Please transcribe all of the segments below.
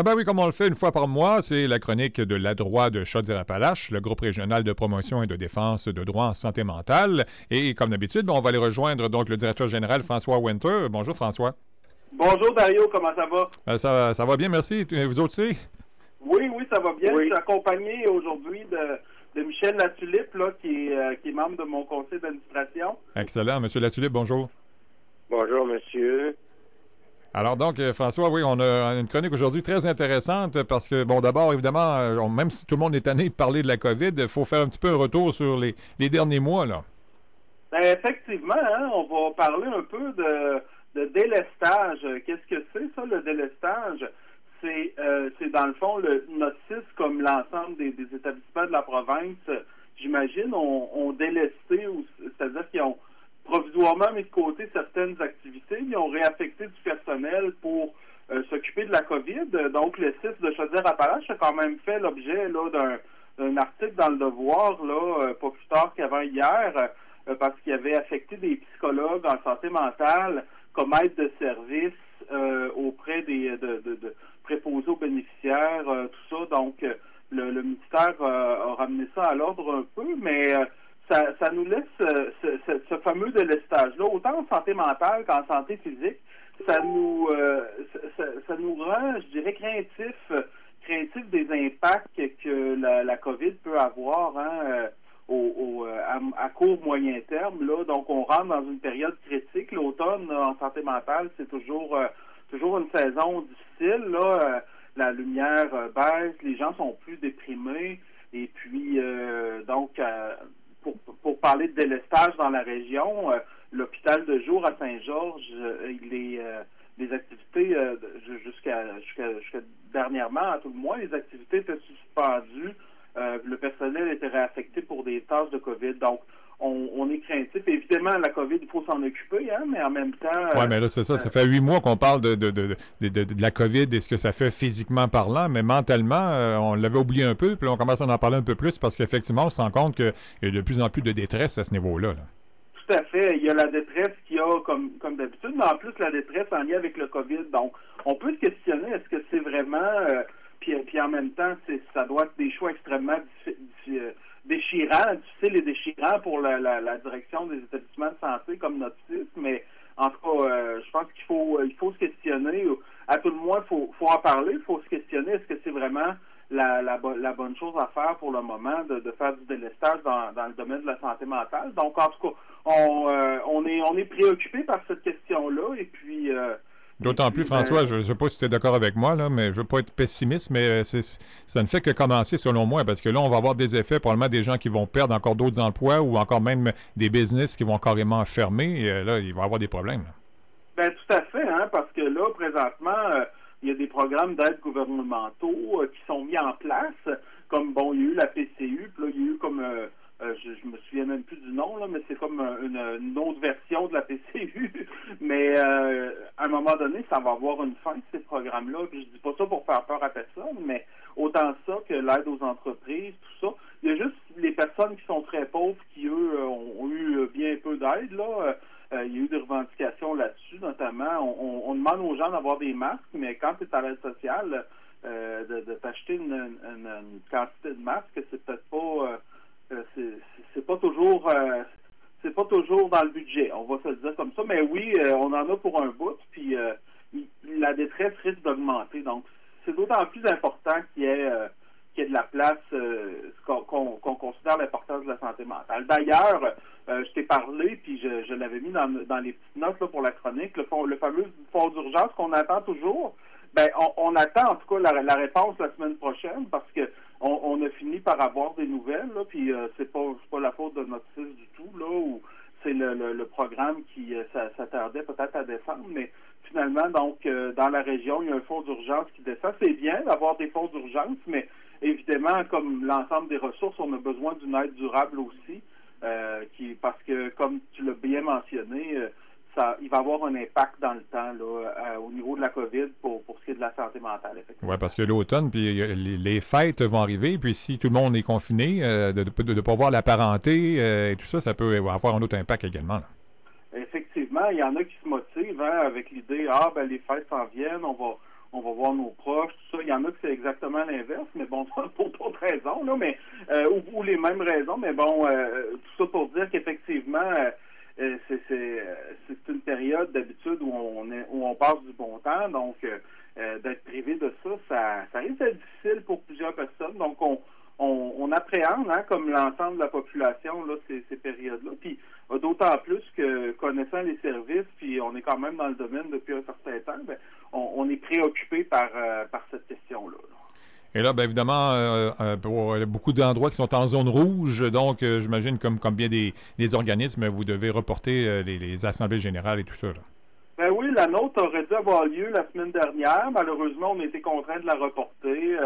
Ah ben oui, comme on le fait une fois par mois, c'est la chronique de la droit de Chaudière-Appalaches, le groupe régional de promotion et de défense de droit en santé mentale. Et comme d'habitude, ben, on va aller rejoindre donc le directeur général François Winter. Bonjour François. Bonjour Dario, comment ça va? Ben, ça, ça va bien, merci. Vous autres aussi? Oui, oui, ça va bien. Je suis accompagné aujourd'hui de, Michel Latulippe, là, qui, est, euh, qui est membre de mon conseil d'administration. Excellent. Monsieur Latulippe, bonjour. Bonjour, monsieur. Alors donc, euh, François, oui, on a une chronique aujourd'hui très intéressante parce que, bon, d'abord, évidemment, euh, même si tout le monde est tanné de parler de la COVID, il faut faire un petit peu un retour sur les, derniers mois, là. Ben, effectivement, hein, on va parler un peu de, délestage. Qu'est-ce que c'est, ça, le délestage? C'est, euh, dans le fond, le notice, comme l'ensemble des, établissements de la province, j'imagine, ont, ont délesté, c'est-à-dire qu'ils ont provisoirement mis de côté certaines activités. Ils ont réaffecté du personnel pour euh, s'occuper de la COVID. Donc, le site de Chaudière-Appalaches a quand même fait l'objet d'un article dans le Devoir, là, euh, pas plus tard qu'avant hier, euh, parce qu'il avait affecté des psychologues en santé mentale comme aide de service auprès des de, préposés aux bénéficiaires, tout ça. Donc, le, ministère a ramené ça à l'ordre un peu, mais ça, nous laisse euh, ce, fameux délestage-là, autant en santé mentale qu'en santé physique. Ça nous, euh, ça, nous rend, je dirais, craintif, craintif des impacts que la, COVID peut avoir hein, euh, au, à, court moyen terme. Là. Donc, on rentre dans une période critique. L'automne en santé mentale, c'est toujours, toujours une saison difficile. Là. la lumière baisse, les gens sont plus déprimés. Et puis, donc, pour, parler de délestage dans la région, euh, l'hôpital de jour à Saint-Georges, euh, les, euh, les activités jusqu'à dernièrement, à tout le moins, les activités étaient suspendues. le personnel était réaffecté pour des tâches de COVID. Donc, on, est craintif. Évidemment, la COVID, il faut s'en occuper, hein, mais en même temps. oui, mais là, c'est ça. Ça fait huit mois qu'on parle de, de, de, de, la COVID et ce que ça fait physiquement parlant, mais mentalement, on l'avait oublié un peu, puis on commence à en parler un peu plus parce qu'effectivement, on se rend compte qu'il y a de plus en plus de détresse à ce niveau-là. Tout à fait. Il y a la détresse qu'il y a, comme, comme d'habitude, mais en plus, la détresse en lien avec le COVID. Donc, on peut se questionner, est-ce que c'est vraiment. puis, puis en même temps, ça doit être des choix extrêmement difficiles déchirant, difficile et déchirant pour la, la, direction des établissements de santé comme notre mais en tout cas, euh, je pense qu'il faut il faut se questionner. À tout le moins, il faut, faut en parler, il faut se questionner. Est-ce que c'est vraiment la, la, la, bonne chose à faire pour le moment de, de faire du délestage dans, dans, le domaine de la santé mentale? Donc, en tout cas, on, euh, on est on est préoccupé par cette question-là et puis euh, D'autant plus, François, je ne sais pas si tu es d'accord avec moi, là, mais je ne veux pas être pessimiste, mais euh, ça ne fait que commencer selon moi, parce que là, on va avoir des effets, probablement des gens qui vont perdre encore d'autres emplois ou encore même des business qui vont carrément fermer. Et, euh, là, il va y avoir des problèmes. Bien, tout à fait, hein, parce que là, présentement, euh, il y a des programmes d'aide gouvernementaux qui sont mis en place, comme, bon, il y a eu la PCU, puis là, il y a eu comme euh, je, je, me souviens même plus du nom, là, mais c'est comme une, autre version de la PCU. mais euh, à un moment donné, ça va avoir une fin, ces programmes-là. je dis pas ça pour faire peur à personne, mais autant ça que l'aide aux entreprises, tout ça. Il y a juste les personnes qui sont très pauvres qui, eux, ont, eu bien peu d'aide. là. Euh, il y a eu des revendications là-dessus, notamment. On, demande aux gens d'avoir des masques, mais quand tu es à l'aide sociale, de, t'acheter une, une, quantité de masques, c'est peut-être pas euh, c'est pas euh, c'est pas toujours dans le budget, on va se dire comme ça, mais oui, euh, on en a pour un bout, puis la détresse risque d'augmenter. Donc, c'est d'autant plus important qu'il y y ait de la place, qu'on considère l'importance de la santé mentale. D'ailleurs, je t'ai parlé, puis je, l'avais mis dans, les petites notes pour la chronique, le, le fameux fonds d'urgence qu'on attend toujours. Ben, on, attend en tout cas la, réponse la semaine prochaine parce que on, a fini par avoir des nouvelles, là, puis euh, c'est pas pas la faute de notre fils du tout, là, ou c'est le, le, programme qui euh, s'attardait peut-être à descendre, mais finalement, donc, euh, dans la région, il y a un fonds d'urgence qui descend. C'est bien d'avoir des fonds d'urgence, mais évidemment, comme l'ensemble des ressources, on a besoin d'une aide durable aussi, qui parce que, comme tu l'as bien mentionné, il va avoir un impact dans le temps euh, au niveau de la COVID pour, ce qui est de la santé mentale. Oui, parce que l'automne, puis les, fêtes vont arriver, puis si tout le monde est confiné, euh, de ne pas voir la parenté euh, et tout ça, ça peut avoir un autre impact également. Effectivement, il y en a qui se motivent hein, avec l'idée Ah, ben les fêtes s'en viennent, on va on va voir nos proches, tout ça. Il y en a que c'est exactement l'inverse, mais bon, pour d'autres raisons, là, mais ou, les mêmes raisons, mais bon, tout ça pour dire qu'effectivement, c'est une période d'habitude où on est, où on passe du bon temps, donc d'être privé de ça, ça, ça risque d'être difficile pour plusieurs personnes. Donc on on, appréhende, hein, comme l'ensemble de la population, là, ces, ces périodes-là. Puis euh, d'autant plus que connaissant les services, puis on est quand même dans le domaine depuis un certain temps, ben, on, est préoccupé par, euh, par cette question-là. Et là, bien évidemment, euh, pour beaucoup d'endroits qui sont en zone rouge, donc j'imagine comme, bien des, organismes, vous devez reporter les, assemblées générales et tout ça. Ben oui, la nôtre aurait dû avoir lieu la semaine dernière. Malheureusement, on a été contraint de la reporter.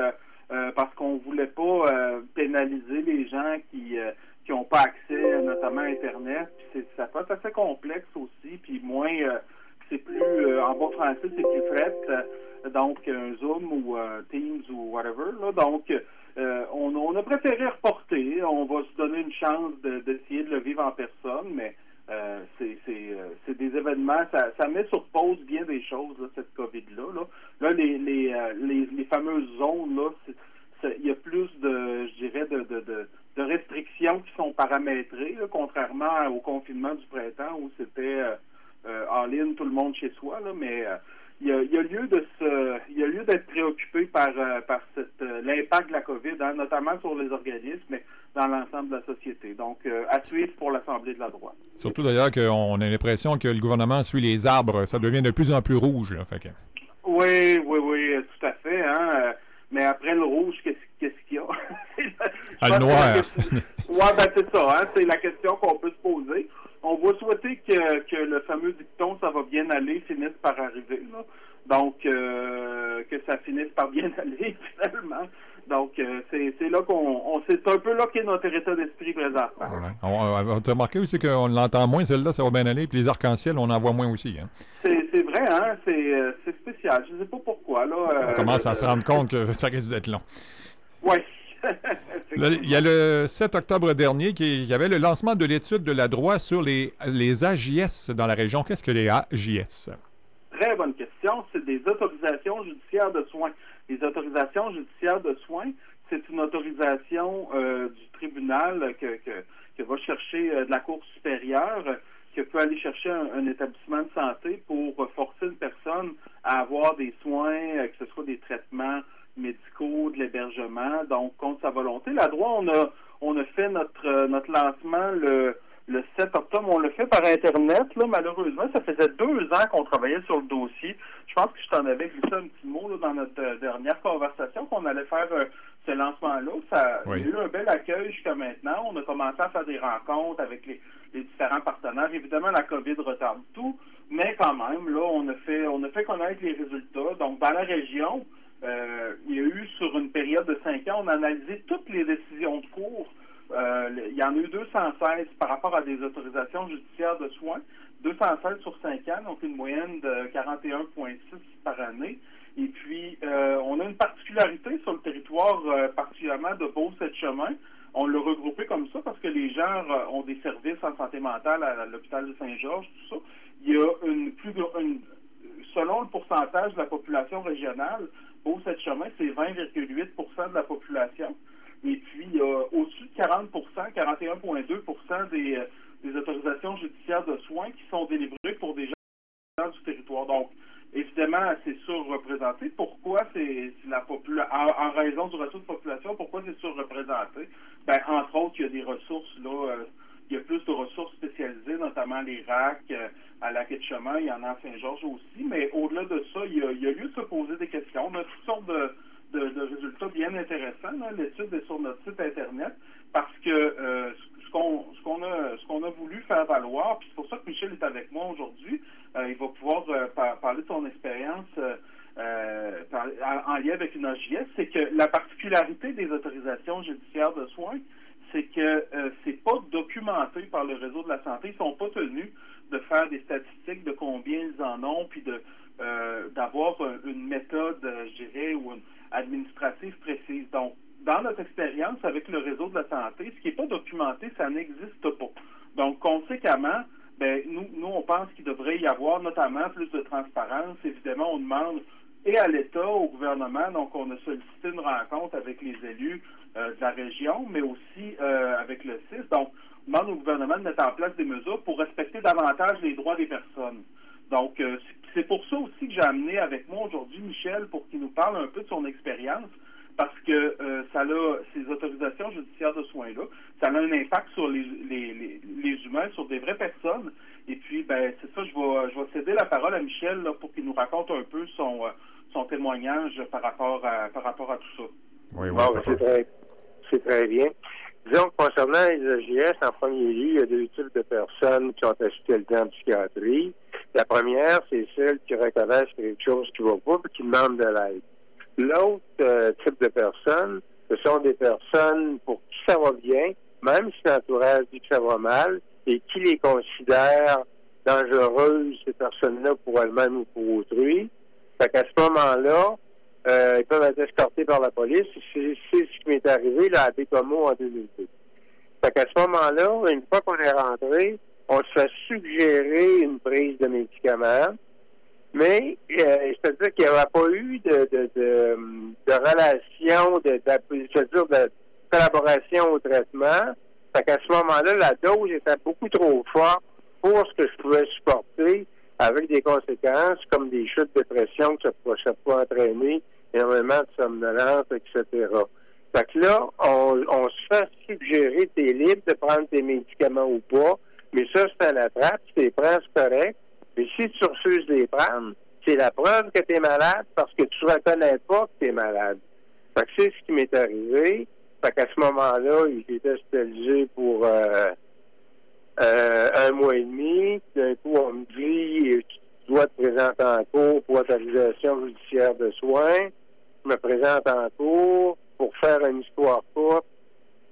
Euh, parce qu'on voulait pas euh, pénaliser les gens qui euh, qui n'ont pas accès notamment à Internet. Ça peut être assez complexe aussi, puis moins c'est plus en bon français c'est plus fret, donc un Zoom ou Teams ou whatever. Donc on, a préféré reporter. On va se donner une chance d'essayer de, le vivre en personne, mais c'est des événements, ça, met sur pause bien des choses, cette COVID-là. Là, les, les, les, les, fameuses zones, là, il y a plus de, je dirais, de, de, de, restrictions qui sont paramétrées, contrairement au confinement du printemps où c'était euh, euh, en ligne tout le monde chez soi. Là, mais euh, il, y a, il, y a, lieu de se, il y a lieu d'être préoccupé par, par cette, l'impact de la COVID, hein, notamment sur les organismes, mais dans l'ensemble de la société. Donc, à suivre pour l'Assemblée de la droite. Surtout d'ailleurs qu'on a l'impression que le gouvernement suit les arbres. Ça devient de plus en plus rouge. Là, fait Oui, oui, oui, tout à fait. Hein. Mais après le rouge, qu'est-ce qu'il y a? ah, le noir. Oui, ben c'est ça. Hein? C'est la question qu'on peut se poser. On va souhaiter que, que le fameux dicton « ça va bien aller » finisse par arriver. Là. Donc, euh, que ça finisse par bien aller, finalement. Donc, euh, c'est là qu'on. C'est un peu là qu'est notre état d'esprit présent. Voilà. On, on, remarqué aussi qu'on l'entend moins, celle-là, ça va bien aller, puis les arcs-en-ciel, on en voit moins aussi. Hein? C'est vrai, hein? Euh, c'est spécial. Je ne sais pas pourquoi. Là, on commence à se rendre compte que ça risque d'être long. Oui. Il y a le 7 octobre dernier qui y avait le lancement de l'étude de la droit sur les, les AJS dans la région. Qu'est-ce que les AJS? Très bonne question. C'est des autorisations judiciaires de soins. Les autorisations judiciaires de soins, c'est une autorisation euh, du tribunal que, que, va chercher euh, de la Cour supérieure, que peut aller chercher un, établissement de santé pour forcer une personne à avoir des soins, euh, que ce soit des traitements médicaux, de l'hébergement, donc contre sa volonté. La droit, on a on a fait notre notre lancement le le 7 octobre. On l'a fait par Internet. Là, malheureusement, ça faisait deux ans qu'on travaillait sur le dossier. Je pense que je t'en avais glissé un petit mot là, dans notre euh, dernière conversation qu'on allait faire euh, ce lancement-là. Ça a eu un bel accueil jusqu'à maintenant. On a commencé à faire des rencontres avec les, différents partenaires. Évidemment, la COVID retarde tout, mais quand même, là, on a fait on a fait connaître les résultats. Donc, dans la région, euh, il y a eu sur une période de cinq ans, on a analysé toutes les décisions de cours euh, il y en a eu 216 par rapport à des autorisations judiciaires de soins, 216 sur 5 ans, donc une moyenne de 41,6 par année. Et puis, euh, on a une particularité sur le territoire, euh, particulièrement de Beau-Sept-Chemin. On l'a regroupé comme ça parce que les gens ont des services en santé mentale à, l'hôpital de Saint-Georges, tout ça. Il y a une plus une, selon le pourcentage de la population régionale, Beau-Sept-Chemin, c'est 20,8 de la population. Et puis, a au-dessus de 40% 41,2 des, euh, des autorisations judiciaires de soins qui sont délivrées pour des gens du territoire. Donc, évidemment, c'est surreprésenté. Pourquoi c'est la population, en, raison du retour de population, pourquoi c'est surreprésenté? Ben, entre autres, il y a des ressources, là, euh, il y a plus de ressources spécialisées, notamment les RAC, euh, à la de chemin, il y en a à Saint-Georges aussi, mais au-delà de ça, il y, a, il y, lieu poser des questions. On a toutes sortes de, de, résultats bien intéressants. L'étude est sur notre site Internet parce que euh, ce qu'on ce qu'on a a voulu faire valoir, puis c'est pour ça que Michel est avec moi aujourd'hui, euh, il va pouvoir euh, parler de son expérience en, lien avec une OGS, c'est que la particularité des autorisations judiciaires de soins, c'est que c'est pas documenté par le réseau de la santé. Ils sont pas tenus de faire des statistiques de combien ils en ont, puis de d'avoir une méthode, je dirais, ou une, administrative précise. Donc, dans notre expérience avec le réseau de la santé, ce qui n'est pas documenté, ça n'existe pas. Donc, conséquemment, ben, nous, nous, on pense qu'il devrait y avoir notamment plus de transparence. Évidemment, on demande et à l'État, au gouvernement. Donc, on a sollicité une rencontre avec les élus de la région, mais aussi avec le CIS. Donc, on demande au gouvernement de mettre en place des mesures pour respecter davantage les droits des personnes. Donc, c'est pour ça aussi que j'ai amené avec moi aujourd'hui Michel pour qu'il nous parle un peu de son expérience parce que euh, ça a ces autorisations judiciaires de soins-là, ça a un impact sur les, les, les, humains, sur des vraies personnes. Et puis, ben, c'est ça, je vais, je vais céder la parole à Michel pour qu'il nous raconte un peu son, euh, son témoignage par rapport à par rapport à tout ça. Oui, oui. c'est très, c'est très bien. Disons que concernant les AGS, en premier lieu, il y a deux types de personnes qui ont hospitalisées en psychiatrie. La première, c'est celle qui reconnaissent quelque chose qui va pas et qui demande de l'aide. L'autre euh, type de personnes, ce sont des personnes pour qui ça va bien, même si l'entourage dit que ça va mal, et qui les considèrent dangereuses, ces personnes-là, pour elles-mêmes ou pour autrui. Fait qu'à ce moment-là, euh, ils peuvent être escortés par la police. C'est ce qui m'est arrivé là, à Bécomo en 2002. Fait qu'à ce moment-là, une fois qu'on est rentré, on se fait suggérer une prise de médicaments. Mais euh, c'est-à-dire qu'il n'y avait pas eu de, de, de, de relation, de, de, de collaboration au traitement. Fait qu'à ce moment-là, la dose était beaucoup trop forte pour ce que je pouvais supporter, avec des conséquences comme des chutes de pression que ça peut entraîner, énormément de somnolence, etc. Fait que là, on, on se fait suggérer, t'es libre de prendre tes médicaments ou pas, mais ça, c'est la trappe, tu les c'est correct, mais si tu refuses de les prendre, c'est la preuve que tu es malade parce que tu ne reconnais pas que tu es malade. Fait que c'est ce qui m'est arrivé. Fait qu'à ce moment-là, il était hospitalisé pour euh, euh, un mois et demi. D'un coup, on me dit tu dois te présenter en cours pour autorisation judiciaire de soins. Je me présente en cours pour faire une histoire courte.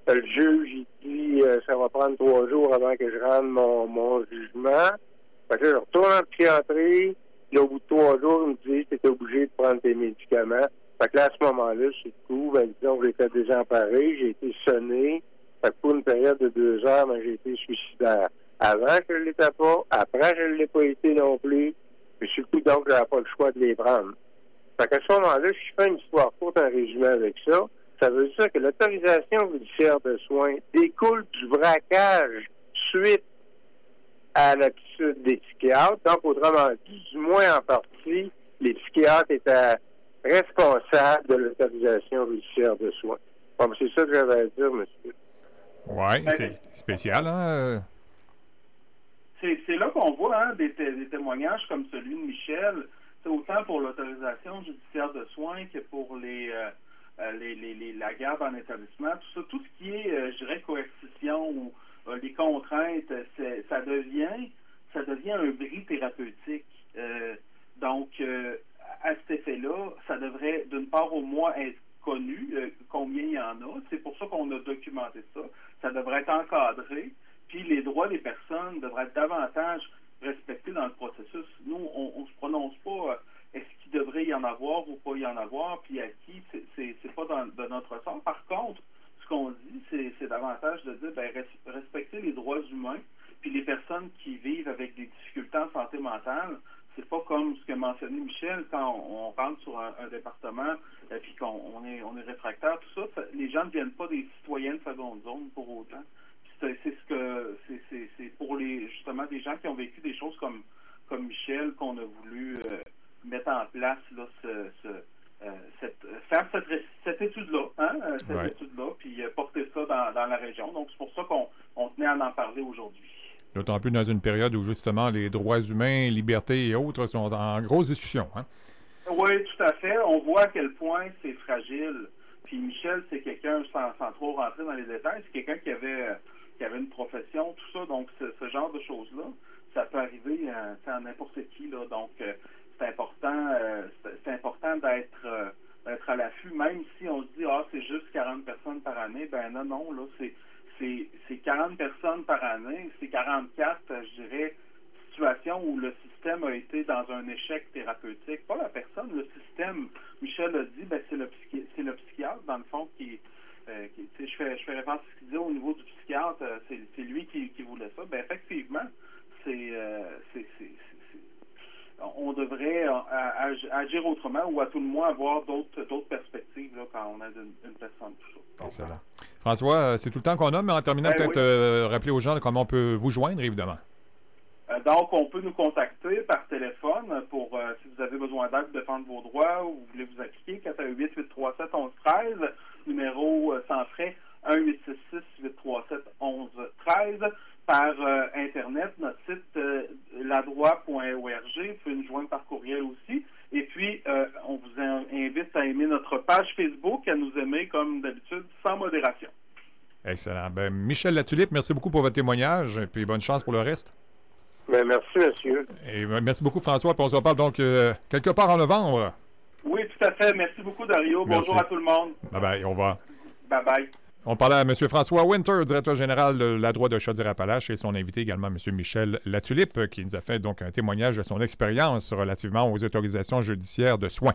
Le juge, il dit euh, ça va prendre trois jours avant que je rende mon jugement. Fait que je retourne en psychiatrie. Là, au bout de trois jours, il me dit que tu obligé de prendre tes médicaments. Fait que là, à ce moment-là, c'est coup, ben, disons, j'étais désemparé, j'ai été sonné. Fait que pour une période de deux heures, ben, j'ai été suicidaire. Avant, je ne l'étais pas. Après, je ne l'ai pas été non plus. Puis, coup, donc, j'avais pas le choix de les prendre. Fait qu'à ce moment-là, si je fais une histoire courte, un résumé avec ça, ça veut dire que l'autorisation judiciaire de soins découle du braquage suite à l'habitude des psychiatres. Donc, autrement dit, du moins en partie, les psychiatres étaient responsables de l'autorisation judiciaire de soins. Bon, c'est ça que j'avais à dire, monsieur. Oui, ben, c'est spécial, hein? C'est là qu'on voit hein, des, témoignages comme celui de Michel, c'est autant pour l'autorisation judiciaire de soins que pour les, euh, euh, les, les, la garde en établissement, tout ça, tout ce qui est, euh, je dirais, coercition ou euh, les contraintes, ça devient, ça devient un bris thérapeutique. Euh, donc, euh, à cet effet-là, ça devrait, d'une part, au moins être connu combien il y en a. C'est pour ça qu'on a documenté ça. Ça devrait être encadré. Puis les droits des personnes devraient être davantage respectés dans le processus. Nous, on ne se prononce pas est-ce qu'il devrait y en avoir ou pas y en avoir, puis à qui, c'est pas dans, de notre sort. Par contre, qu'on dit, c'est davantage de dire ben, respecter les droits humains, puis les personnes qui vivent avec des difficultés en santé mentale, c'est pas comme ce que mentionnait Michel quand on, rentre sur un, département et euh, puis qu'on est on est réfractaire, tout ça, les gens ne viennent pas des citoyens de seconde zone pour autant. C'est ce que c'est pour les justement des gens qui ont vécu des choses comme comme Michel qu'on a voulu euh, mettre en place là ce euh, cette, faire cette, cette étude-là, hein, cette étude-là, puis euh, porter ça dans, dans, la région. Donc, c'est pour ça qu'on on tenait à en parler aujourd'hui. D'autant plus dans une période où, justement, les droits humains, libertés et autres sont en grosse discussion. Hein? Oui, tout à fait. On voit à quel point c'est fragile. Puis Michel, c'est quelqu'un, sans, sans, trop rentrer dans les détails, c'est quelqu'un qui avait, qui avait une profession, tout ça. Donc, ce, ce genre de choses-là, ça peut arriver à, à n'importe qui. Là. Donc, c'est important, euh, c'est important d'être euh, d'être à l'affût, même si on se dit ah c'est juste 40 personnes par ben non non là c'est c'est 40 personnes par année, c'est 44, je dirais, situations où le système a été dans un échec thérapeutique. Pas la personne, le système. Michel a dit, ben c'est le c'est le psychiatre dans le fond qui, euh, je fais je fais référence à ce qu'il disait au niveau du psychiatre, c'est lui qui, qui voulait ça. Ben effectivement, c'est c'est on devrait agir autrement ou à tout le moins avoir d'autres perspectives quand on a une, personne touchée. Excellent. François, c'est tout le temps qu'on a, mais en terminant, ben peut-être rappeler aux gens comment on peut vous joindre, évidemment. donc, on peut nous contacter par téléphone pour, si vous avez besoin d'aide pour défendre vos droits ou vous voulez vous appliquer, 418-837-1113, numéro sans frais 1-866-837-1113 par euh, Internet, notre site euh, ladroit.org. Vous pouvez nous joindre par courriel aussi. Et puis, euh, on vous invite à aimer notre page Facebook, à nous aimer comme d'habitude, sans modération. Excellent. Ben, Michel Latulippe, merci beaucoup pour votre témoignage et puis bonne chance pour le reste. Ben, merci, monsieur. Et merci beaucoup, François. Puis on se reparle donc quelque part en novembre. Oui, tout à fait. Merci beaucoup, Dario. Bonjour à tout le monde. Bye bye. Au revoir. Bye bye. On parlait à M. François Winter, directeur général de la droite de Chaudière-Appalaches, et son invité également, M. Michel Latulippe, qui nous a fait donc un témoignage de son expérience relativement aux autorisations judiciaires de soins.